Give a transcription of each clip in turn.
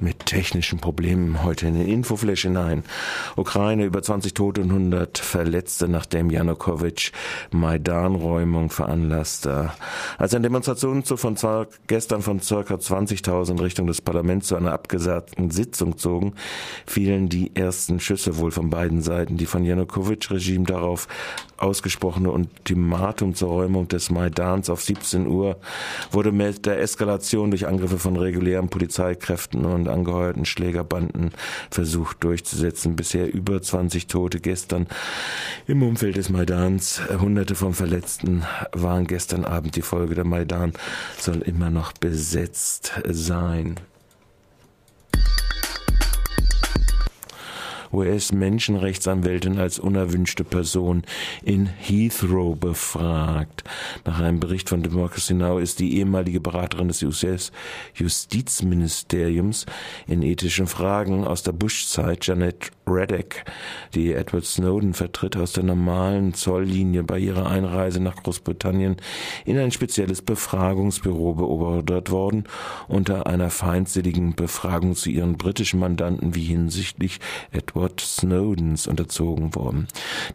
mit technischen Problemen heute in den Infoflash hinein. Ukraine über 20 Tote und 100 Verletzte, nachdem Janukowitsch Maidan-Räumung veranlasste. Als ein Demonstrationszug von gestern von circa 20.000 in Richtung des Parlaments zu einer abgesagten Sitzung zogen, fielen die ersten Schüsse wohl von beiden Seiten. Die von Janukowitsch-Regime darauf ausgesprochene Ultimatum zur Räumung des Maidans auf 17 Uhr wurde mit der Eskalation durch Angriffe von regulären Polizeikräften und und angeheuerten Schlägerbanden versucht durchzusetzen. Bisher über 20 Tote gestern im Umfeld des Maidans. Hunderte von Verletzten waren gestern Abend die Folge. Der Maidan soll immer noch besetzt sein. US-Menschenrechtsanwältin als unerwünschte Person in Heathrow befragt. Nach einem Bericht von Democracy Now! ist die ehemalige Beraterin des US-Justizministeriums in ethischen Fragen aus der Bush-Zeit, Janet Reddick, die Edward Snowden vertritt, aus der normalen Zolllinie bei ihrer Einreise nach Großbritannien in ein spezielles Befragungsbüro beobachtet worden, unter einer feindseligen Befragung zu ihren britischen Mandanten wie hinsichtlich Edward Edward Snowdens unterzogen worden.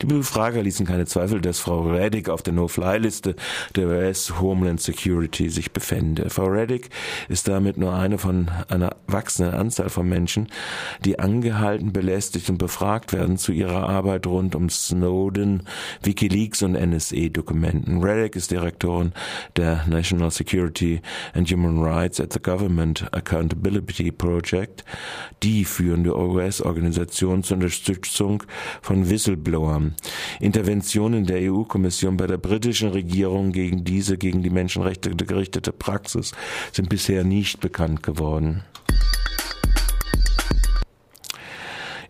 Die Befrager ließen keine Zweifel, dass Frau Reddick auf der No-Fly-Liste der US Homeland Security sich befände. Frau Reddick ist damit nur eine von einer wachsenden Anzahl von Menschen, die angehalten, belästigt und befragt werden zu ihrer Arbeit rund um Snowden, WikiLeaks und NSA-Dokumenten. Reddick ist Direktorin der National Security and Human Rights at the Government Accountability Project, die führende US-Organisation zur Unterstützung von Whistleblowern. Interventionen der EU-Kommission bei der britischen Regierung gegen diese gegen die Menschenrechte gerichtete Praxis sind bisher nicht bekannt geworden.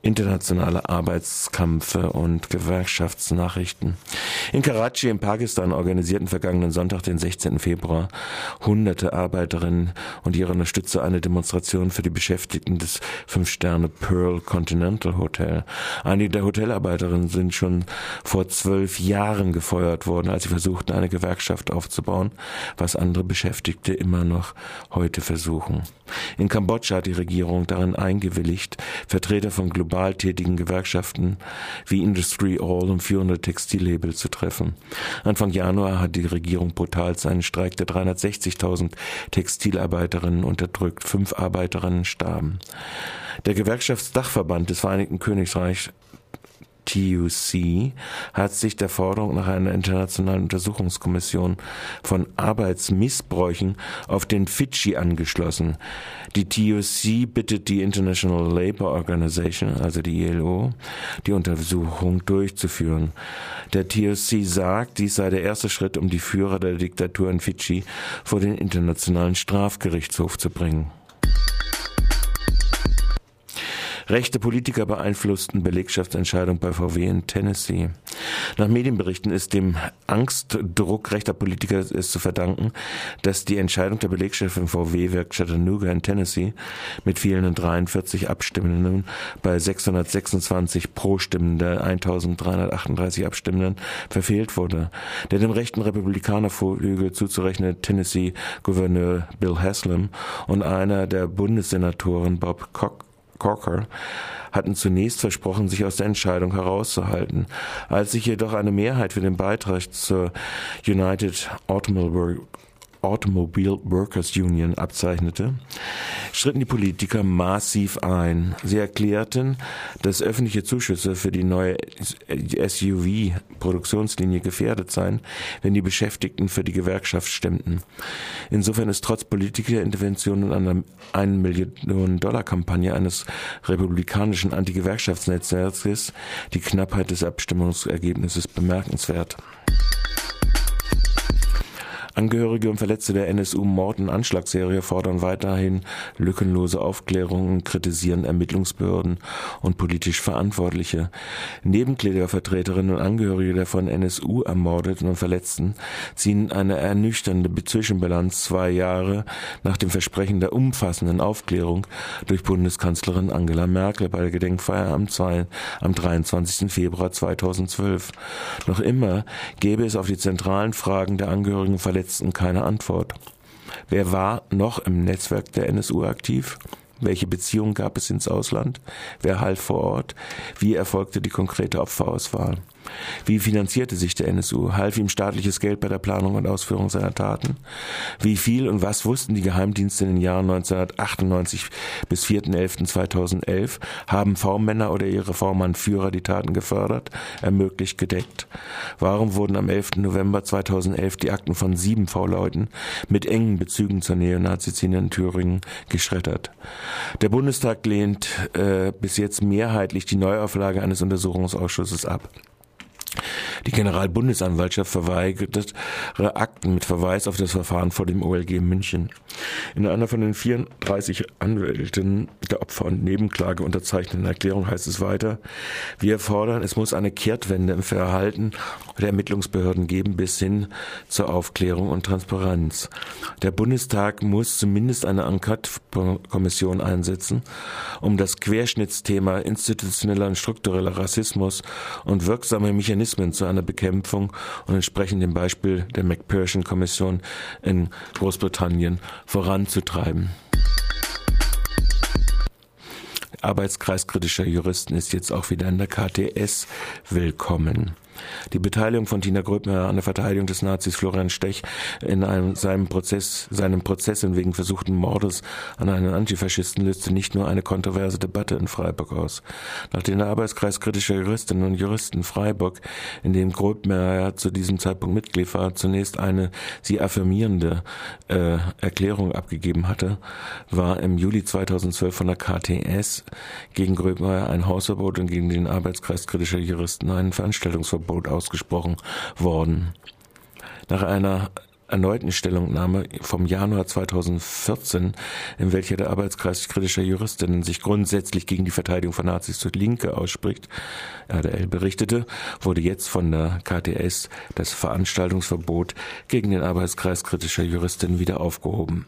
Internationale Arbeitskampfe und Gewerkschaftsnachrichten. In Karachi in Pakistan organisierten vergangenen Sonntag, den 16. Februar, hunderte Arbeiterinnen und ihre Unterstützer eine Demonstration für die Beschäftigten des Fünf-Sterne Pearl Continental Hotel. Einige der Hotelarbeiterinnen sind schon vor zwölf Jahren gefeuert worden, als sie versuchten, eine Gewerkschaft aufzubauen, was andere Beschäftigte immer noch heute versuchen. In Kambodscha hat die Regierung darin eingewilligt, Vertreter von global tätigen Gewerkschaften wie Industry All und 400 Textillabel zu treffen. Anfang Januar hat die Regierung brutal seinen Streik der 360.000 Textilarbeiterinnen unterdrückt. Fünf Arbeiterinnen starben. Der Gewerkschaftsdachverband des Vereinigten Königreichs TUC hat sich der Forderung nach einer internationalen Untersuchungskommission von Arbeitsmissbräuchen auf den Fidschi angeschlossen. Die TUC bittet die International Labour Organization, also die ILO, die Untersuchung durchzuführen. Der TUC sagt, dies sei der erste Schritt, um die Führer der Diktatur in Fidschi vor den Internationalen Strafgerichtshof zu bringen. Rechte Politiker beeinflussten Belegschaftsentscheidung bei VW in Tennessee. Nach Medienberichten ist dem Angstdruck rechter Politiker es zu verdanken, dass die Entscheidung der Belegchefin VW-Werk Chattanooga in Tennessee mit fehlenden 43 Abstimmenden bei 626 Pro-Stimmen der 1338 Abstimmenden verfehlt wurde. Der dem rechten Republikanerflügel zuzurechnen Tennessee-Gouverneur Bill Haslam und einer der Bundessenatoren Bob Cox Corker hatten zunächst versprochen, sich aus der Entscheidung herauszuhalten. Als sich jedoch eine Mehrheit für den Beitrag zur United Automobile Automobile Workers Union abzeichnete, schritten die Politiker massiv ein. Sie erklärten, dass öffentliche Zuschüsse für die neue SUV-Produktionslinie gefährdet seien, wenn die Beschäftigten für die Gewerkschaft stimmten. Insofern ist trotz Politikerinterventionen und einer 1 Million Dollar Kampagne eines republikanischen Anti-Gewerkschaftsnetzwerkes die Knappheit des Abstimmungsergebnisses bemerkenswert. Angehörige und Verletzte der NSU-Mord- und Anschlagsserie fordern weiterhin lückenlose Aufklärung und kritisieren Ermittlungsbehörden und politisch Verantwortliche. Nebenklägervertreterinnen und Angehörige der von NSU ermordeten und Verletzten ziehen eine ernüchternde Zwischenbilanz zwei Jahre nach dem Versprechen der umfassenden Aufklärung durch Bundeskanzlerin Angela Merkel bei der Gedenkfeier am, 2, am 23. Februar 2012. Noch immer gäbe es auf die zentralen Fragen der Angehörigen Verletzten keine Antwort. Wer war noch im Netzwerk der NSU aktiv? Welche Beziehungen gab es ins Ausland? Wer half vor Ort? Wie erfolgte die konkrete Opferauswahl? Wie finanzierte sich der NSU? Half ihm staatliches Geld bei der Planung und Ausführung seiner Taten? Wie viel und was wussten die Geheimdienste in den Jahren 1998 bis 4.11.2011? Haben V-Männer oder ihre V-Mann-Führer die Taten gefördert, ermöglicht, gedeckt? Warum wurden am 11. November 2011 die Akten von sieben V-Leuten mit engen Bezügen zur Neonazi-Szene in Thüringen geschreddert? Der Bundestag lehnt äh, bis jetzt mehrheitlich die Neuauflage eines Untersuchungsausschusses ab. Die Generalbundesanwaltschaft verweigert Akten mit Verweis auf das Verfahren vor dem OLG München. In einer von den 34 Anwälten der Opfer- und Nebenklage unterzeichneten Erklärung heißt es weiter, wir fordern, es muss eine Kehrtwende im Verhalten der Ermittlungsbehörden geben bis hin zur Aufklärung und Transparenz. Der Bundestag muss zumindest eine Enquete-Kommission einsetzen, um das Querschnittsthema institutioneller und struktureller Rassismus und wirksame Mechanismen zu einer Bekämpfung und entsprechend dem Beispiel der McPherson-Kommission in Großbritannien voranzutreiben. Arbeitskreis kritischer Juristen ist jetzt auch wieder in der KTS willkommen. Die Beteiligung von Tina Gröbner an der Verteidigung des Nazis Florian Stech in einem, seinem Prozess, seinem Prozess wegen versuchten Mordes an einen Antifaschisten löste nicht nur eine kontroverse Debatte in Freiburg aus. Nachdem der Arbeitskreis kritischer Juristinnen und Juristen Freiburg, in dem Gröbner zu diesem Zeitpunkt Mitglied war, zunächst eine sie affirmierende äh, Erklärung abgegeben hatte, war im Juli 2012 von der KTS gegen Gröbner ein Hausverbot und gegen den Arbeitskreis kritischer Juristen ein Veranstaltungsverbot Verbot ausgesprochen worden. Nach einer erneuten Stellungnahme vom Januar 2014, in welcher der Arbeitskreis kritischer Juristinnen sich grundsätzlich gegen die Verteidigung von Nazis durch Linke ausspricht, RDL berichtete, wurde jetzt von der KTS das Veranstaltungsverbot gegen den Arbeitskreis kritischer Juristinnen wieder aufgehoben.